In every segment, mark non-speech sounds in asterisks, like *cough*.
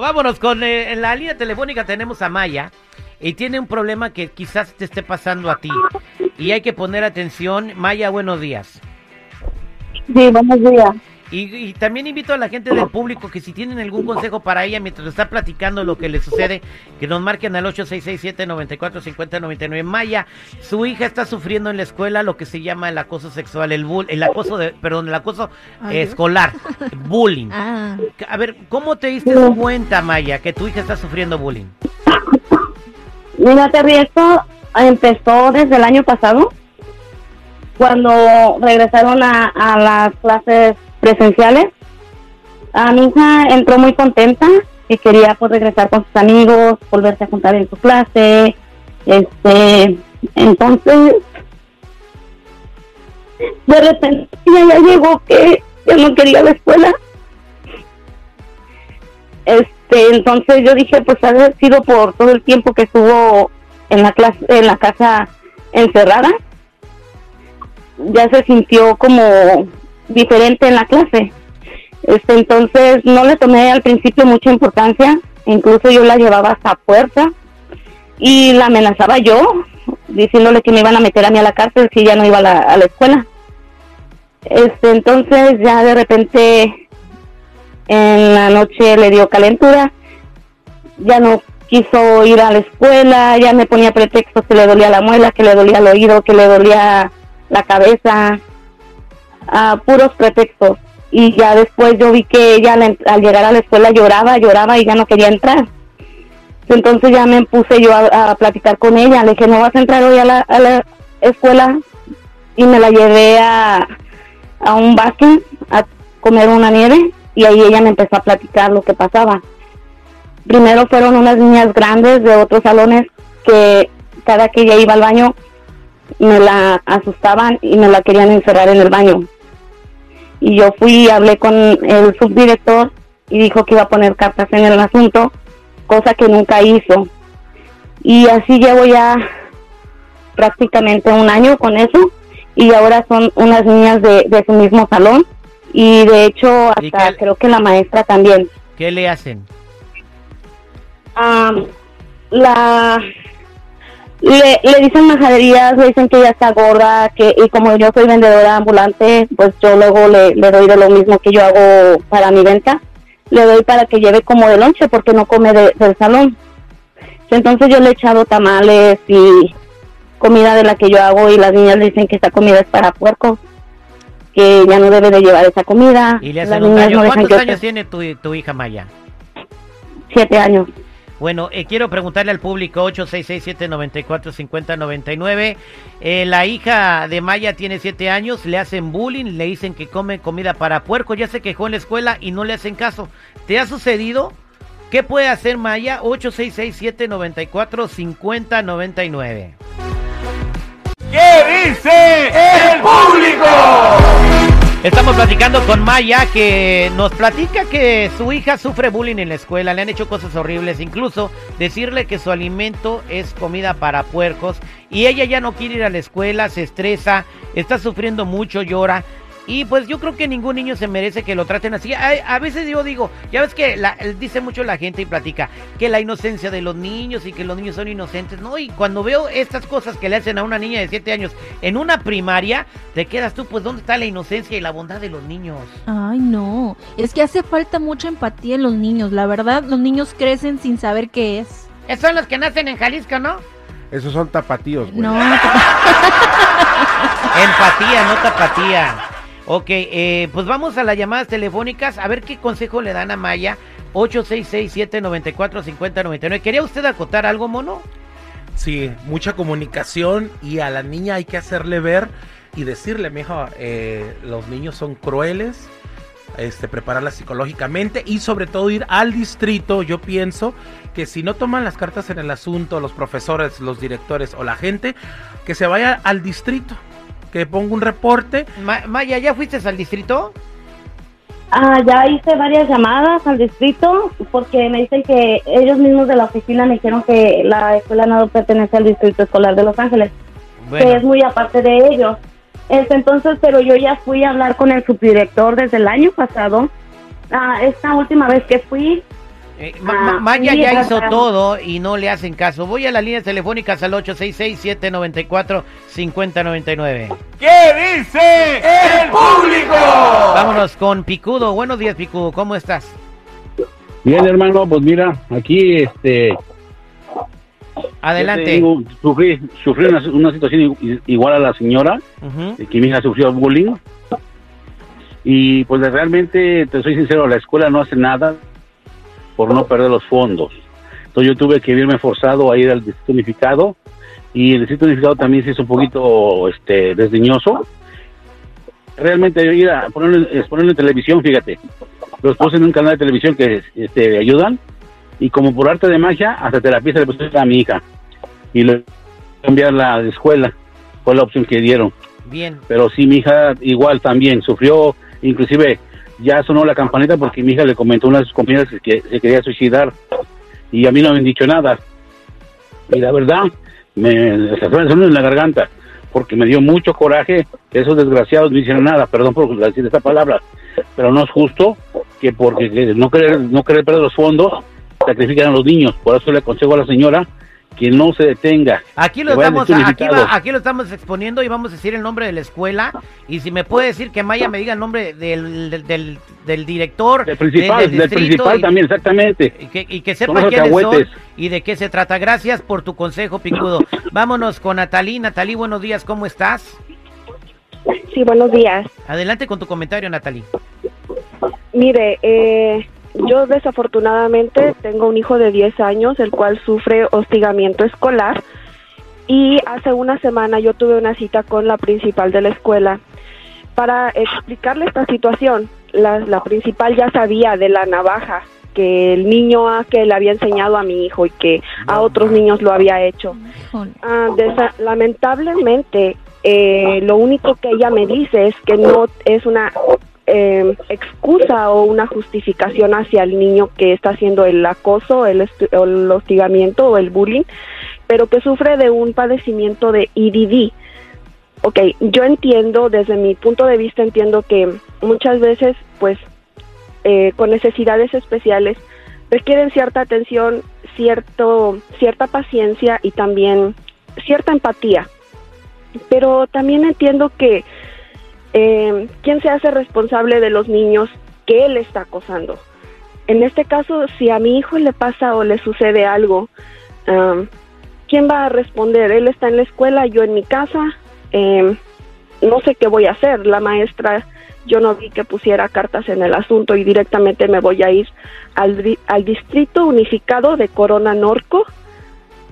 Vámonos con eh, en la línea telefónica tenemos a Maya y tiene un problema que quizás te esté pasando a ti y hay que poner atención. Maya, buenos días. Sí, buenos días. Y, y también invito a la gente del público que si tienen algún consejo para ella mientras está platicando lo que le sucede, que nos marquen al 8667-945099. Maya, su hija está sufriendo en la escuela lo que se llama el acoso sexual, el bull, el acoso de, perdón, el acoso Ay, eh, Dios. escolar, bullying. Ah, A ver, ¿cómo te diste cuenta, Maya, que tu hija está sufriendo bullying? Mira, Terry, esto empezó desde el año pasado, cuando regresaron a, a las clases presenciales. A mi hija entró muy contenta y quería pues regresar con sus amigos, volverse a juntar en su clase. Este, entonces, de repente ella ya llegó que ya no quería la escuela. Este, entonces yo dije, pues ha sido por todo el tiempo que estuvo en la clase, en la casa encerrada. Ya se sintió como diferente en la clase. Este, entonces no le tomé al principio mucha importancia, incluso yo la llevaba hasta puerta y la amenazaba yo, diciéndole que me iban a meter a mí a la cárcel si ya no iba a la, a la escuela. Este, entonces ya de repente en la noche le dio calentura, ya no quiso ir a la escuela, ya me ponía pretextos que le dolía la muela, que le dolía el oído, que le dolía la cabeza, a puros pretextos. Y ya después yo vi que ella al, al llegar a la escuela lloraba, lloraba y ya no quería entrar. Entonces ya me puse yo a, platicar con ella, le dije, no vas a entrar hoy a la, a la escuela y me la llevé a, a un bosque a comer una nieve y ahí ella me empezó a platicar lo que pasaba. Primero fueron unas niñas grandes de otros salones que cada que ella iba al baño me la asustaban y me la querían encerrar en el baño. Y yo fui y hablé con el subdirector y dijo que iba a poner cartas en el asunto, cosa que nunca hizo. Y así llevo ya prácticamente un año con eso y ahora son unas niñas de, de su mismo salón y de hecho ¿Y hasta creo que la maestra también. ¿Qué le hacen? Ah, la le, le dicen majaderías, le dicen que ella está gorda, que y como yo soy vendedora ambulante, pues yo luego le, le doy de lo mismo que yo hago para mi venta, le doy para que lleve como de lonche porque no come de- del salón. Entonces yo le he echado tamales y comida de la que yo hago y las niñas le dicen que esta comida es para puercos, que ya no debe de llevar esa comida. Y le las hacen un niñas no ¿Cuántos que- años tiene tu, tu hija Maya? Siete años. Bueno, eh, quiero preguntarle al público 8667-945099. Eh, la hija de Maya tiene siete años, le hacen bullying, le dicen que come comida para puerco, ya se quejó en la escuela y no le hacen caso. ¿Te ha sucedido? ¿Qué puede hacer Maya? 8667-945099. ¿Qué dice el público? Estamos platicando con Maya que nos platica que su hija sufre bullying en la escuela, le han hecho cosas horribles, incluso decirle que su alimento es comida para puercos y ella ya no quiere ir a la escuela, se estresa, está sufriendo mucho, llora. Y pues yo creo que ningún niño se merece que lo traten así. A, a veces yo digo, ya ves que la- dice mucho la gente y platica que la inocencia de los niños y que los niños son inocentes. No, y cuando veo estas cosas que le hacen a una niña de 7 años en una primaria, te quedas tú, pues ¿dónde está la inocencia y la bondad de los niños? ay, no. Es que hace falta mucha empatía en los niños. La verdad, los niños crecen sin saber qué es. Esos son los que nacen en Jalisco, ¿no? Esos son tapatíos, güey. No, *laughs* *laughs* Empatía, no tapatía. Ok, eh, pues vamos a las llamadas telefónicas a ver qué consejo le dan a Maya. 866-794-5099. ¿Quería usted acotar algo, mono? Sí, mucha comunicación y a la niña hay que hacerle ver y decirle, mijo, eh, los niños son crueles, este, prepararla psicológicamente y sobre todo ir al distrito. Yo pienso que si no toman las cartas en el asunto, los profesores, los directores o la gente, que se vaya al distrito, que ponga un reporte. Ma- Maya, ¿ya fuiste al distrito? Ah, ya hice varias llamadas al distrito porque me dicen que ellos mismos de la oficina me dijeron que la escuela no pertenece al distrito escolar de Los Ángeles, que es muy aparte de ellos. Este, entonces, pero yo ya fui a hablar con el subdirector desde el año pasado. Ah, esta última vez que fui, Eh, Ma- Ah, Maya sí, ya hizo todo y no le hacen caso. Voy a las líneas telefónicas al 866-794-5099. ¿Qué dice el público? Vámonos con Picudo. Buenos días, Picudo. ¿Cómo estás? Bien, hermano, pues mira, aquí este. Adelante. te digo, sufrí sufrí una, una situación igual a la señora, de que mi hija sufrió bullying. Y pues realmente, te soy sincero, la escuela no hace nada por no perder los fondos. Entonces yo tuve que verme forzado a ir al distrito unificado y el distrito unificado también se hizo un poquito este desdeñoso. Realmente yo ir a ponerlo, en- televisión, fíjate. Los puse en un canal de televisión que este, ayudan y como por arte de magia, hasta terapia se le pusieron a mi hija y le cambiarla de escuela. Fue la opción que dieron. Bien. Pero sí, mi hija igual también sufrió, inclusive ya sonó la campanita porque mi hija le comentó a una de sus compañeras que, se quería suicidar y a mí no me han dicho nada. Y la verdad, me sonó en la garganta porque me dio mucho coraje esos desgraciados no hicieron nada, perdón por decir esta palabra, pero no es justo que porque que no querer, no querer perder los fondos sacrifican a los niños. Por eso le aconsejo a la señora que no se detenga. Aquí lo estamos, aquí, va- aquí lo estamos exponiendo y vamos a decir el nombre de la escuela. Y si me puede decir que Maya me diga el nombre del, del, del- del director, Del principal, del, del, distrito principal y- también, exactamente. Y que, y que Son sepa quiénes son y de qué se trata. Gracias por tu consejo, Picudo. Vámonos con Natalí. Natalí, buenos días, ¿cómo estás? Sí, buenos días. Adelante con tu comentario, Natalí. Mire, eh, yo desafortunadamente tengo un hijo de 10 años, el cual sufre hostigamiento escolar. Y hace una semana yo tuve una cita con la principal de la escuela para explicarle esta situación. La, la principal ya sabía de la navaja que el niño a que le había enseñado a mi hijo y que a otros niños lo había hecho. Ah, lamentablemente, eh, lo único que ella me dice es que no es una eh, excusa o una justificación hacia el niño que está haciendo el acoso, el, el hostigamiento o el bullying, pero que sufre de un padecimiento de EDD. Ok, yo entiendo, desde mi punto de vista, entiendo que muchas veces, pues, eh, con necesidades especiales, requieren cierta atención, cierto, cierta paciencia y también cierta empatía. Pero también entiendo que eh, quién se hace responsable de los niños que él está acosando. En este caso, si a mi hijo le pasa o le sucede algo, am, ¿quién va a responder? Él está en la escuela, yo en mi casa. em, no sé qué voy a hacer. La maestra, yo no vi que pusiera cartas en el asunto y directamente me voy a ir al, al distrito unificado de Corona Norco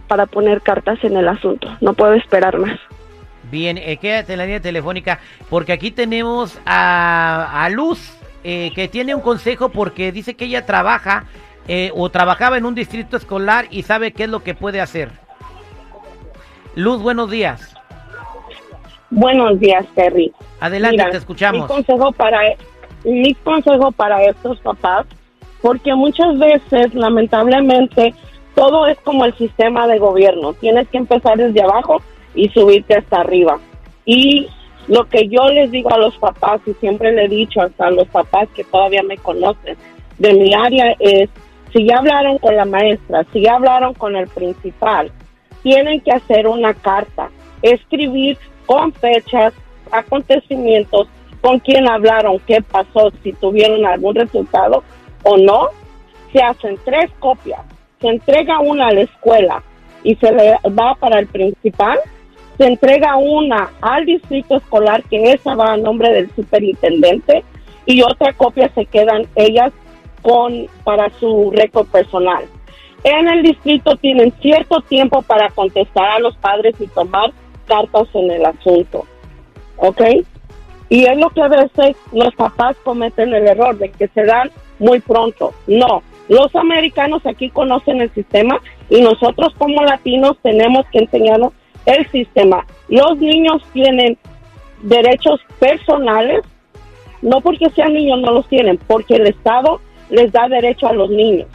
para poner cartas en el asunto. No puedo esperar más. Bien, eh, quédate en la línea telefónica porque aquí tenemos a, a Luz eh, que tiene un consejo porque dice que ella trabaja eh, o trabajaba en un distrito escolar y sabe qué es lo que puede hacer. Luz, buenos días. Buenos días, Terry. Adelante, Mira, te escuchamos. Mi consejo para mi consejo para estos papás, porque muchas veces, lamentablemente, todo es como el sistema de gobierno. Tienes que empezar desde abajo y subirte hasta arriba. Y lo que yo les digo a los papás, y siempre le he dicho hasta a los papás que todavía me conocen de mi área, es, si ya hablaron con la maestra, si ya hablaron con el principal, tienen que hacer una carta, escribir con fechas, acontecimientos, con quién hablaron, qué pasó, si tuvieron algún resultado o no. Se hacen tres copias, se entrega una a la escuela y se le va para el principal, se entrega una al distrito escolar, que esa va a nombre del superintendente, y otra copia se quedan ellas con para su récord personal. En el distrito tienen cierto tiempo para contestar a los padres y tomar cartas en el asunto. ¿Ok? Y es lo que a veces los papás cometen el error de que se dan muy pronto. No, los americanos aquí conocen el sistema y nosotros como latinos tenemos que enseñarnos el sistema. Los niños tienen derechos personales, no porque sean niños no los tienen, porque el Estado les da derecho a los niños.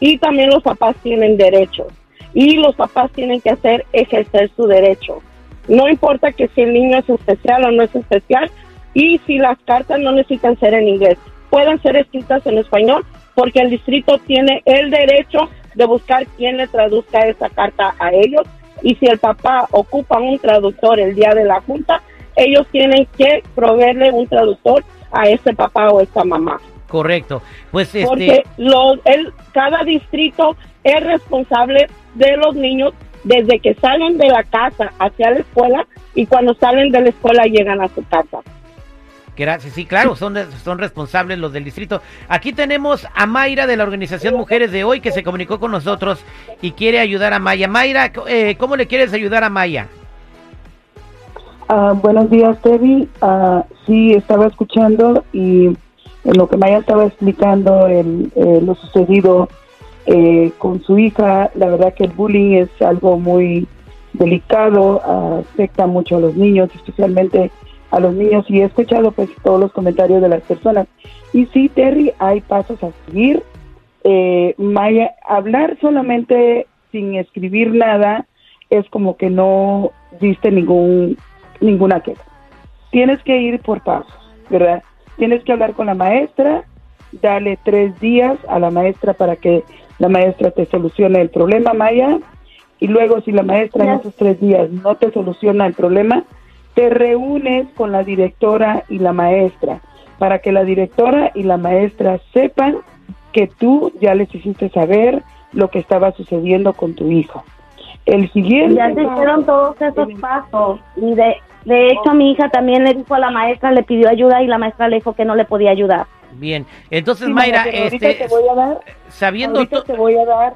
Y también los papás tienen derechos. Y los papás tienen que hacer ejercer su derecho. No importa que si el niño es especial o no es especial. Y si las cartas no necesitan ser en inglés, pueden ser escritas en español porque el distrito tiene el derecho de buscar quién le traduzca esa carta a ellos y si el papá ocupa un traductor el día de la junta, ellos tienen que proveerle un traductor a ese papá o esa mamá. Correcto. Pues este Porque los, el, cada distrito es responsable de los niños desde que salen de la casa hacia la escuela y cuando salen de la escuela llegan a su casa. Gracias, sí, claro, son, son responsables los del distrito. Aquí tenemos a Mayra de la organización Mujeres de Hoy que se comunicó con nosotros y quiere ayudar a Maya. Mayra, eh, ¿cómo le quieres ayudar a Maya? Ah, buenos días, Tevi. Ah, sí, estaba escuchando y en lo que Maya estaba explicando el, eh, lo sucedido eh, con su hija, la verdad que el bullying es algo muy delicado, afecta mucho a los niños, especialmente a los niños y he escuchado pues todos los comentarios de las personas. Y sí, Terry, hay pasos a seguir. Eh, Maya, hablar solamente sin escribir nada es como que no diste ningún ninguna queja. Tienes que ir por pasos, ¿verdad? Tienes que hablar con la maestra, darle tres días a la maestra para que la maestra te solucione el problema, Maya, y luego si la maestra en esos tres días no te soluciona el problema, te reúnes con la directora y la maestra para que la directora y la maestra sepan que tú ya les hiciste saber lo que estaba sucediendo con tu hijo. El siguiente ya se hicieron todos esos pasos y de de hecho mi hija también le dijo a la maestra le pidió ayuda y la maestra le dijo que no le podía ayudar. Bien, entonces Mayra, este, te voy a dar, sabiendo te voy a dar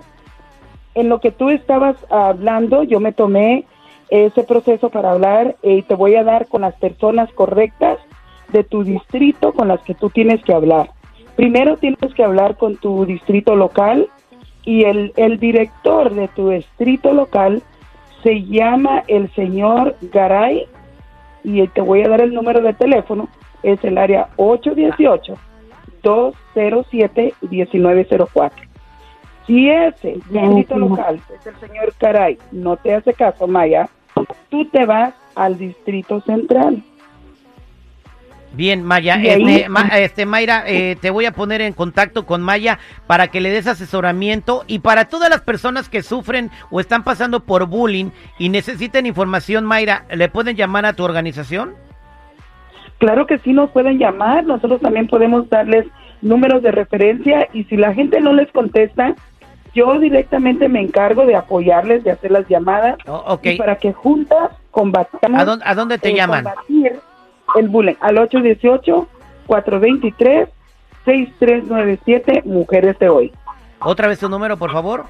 en lo que tú estabas hablando, yo me tomé ese proceso para hablar y te voy a dar con las personas correctas de tu distrito con las que tú tienes que hablar. Primero tienes que hablar con tu distrito local y el, el director de tu distrito local se llama el señor Garay y te voy a dar el número de teléfono, es el área 818-207-1904. Si ese distrito local, es el señor Garay, no te hace caso, Maya, tú te vas al distrito central. Bien, Maya, este, este, Mayra, eh, te voy a poner en contacto con Maya para que le des asesoramiento y para todas las personas que sufren o están pasando por bullying y necesiten información, Mayra, ¿le pueden llamar a tu organización? Claro que sí nos pueden llamar, nosotros también podemos darles números de referencia y si la gente no les contesta, yo directamente me encargo de apoyarles, de hacer las llamadas oh, para que juntas combatamos. ¿A dónde, a dónde te eh, llaman? el bullying al 818-423-6397 Mujeres de Hoy. Otra vez tu número, por favor.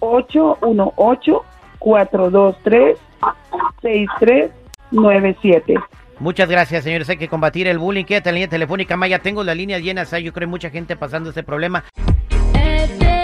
818-423-6397. Muchas gracias, señores. Hay que combatir el bullying. Quédate en la línea telefónica. Maya, tengo la línea llena. Yo creo que mucha gente pasando ese problema. and then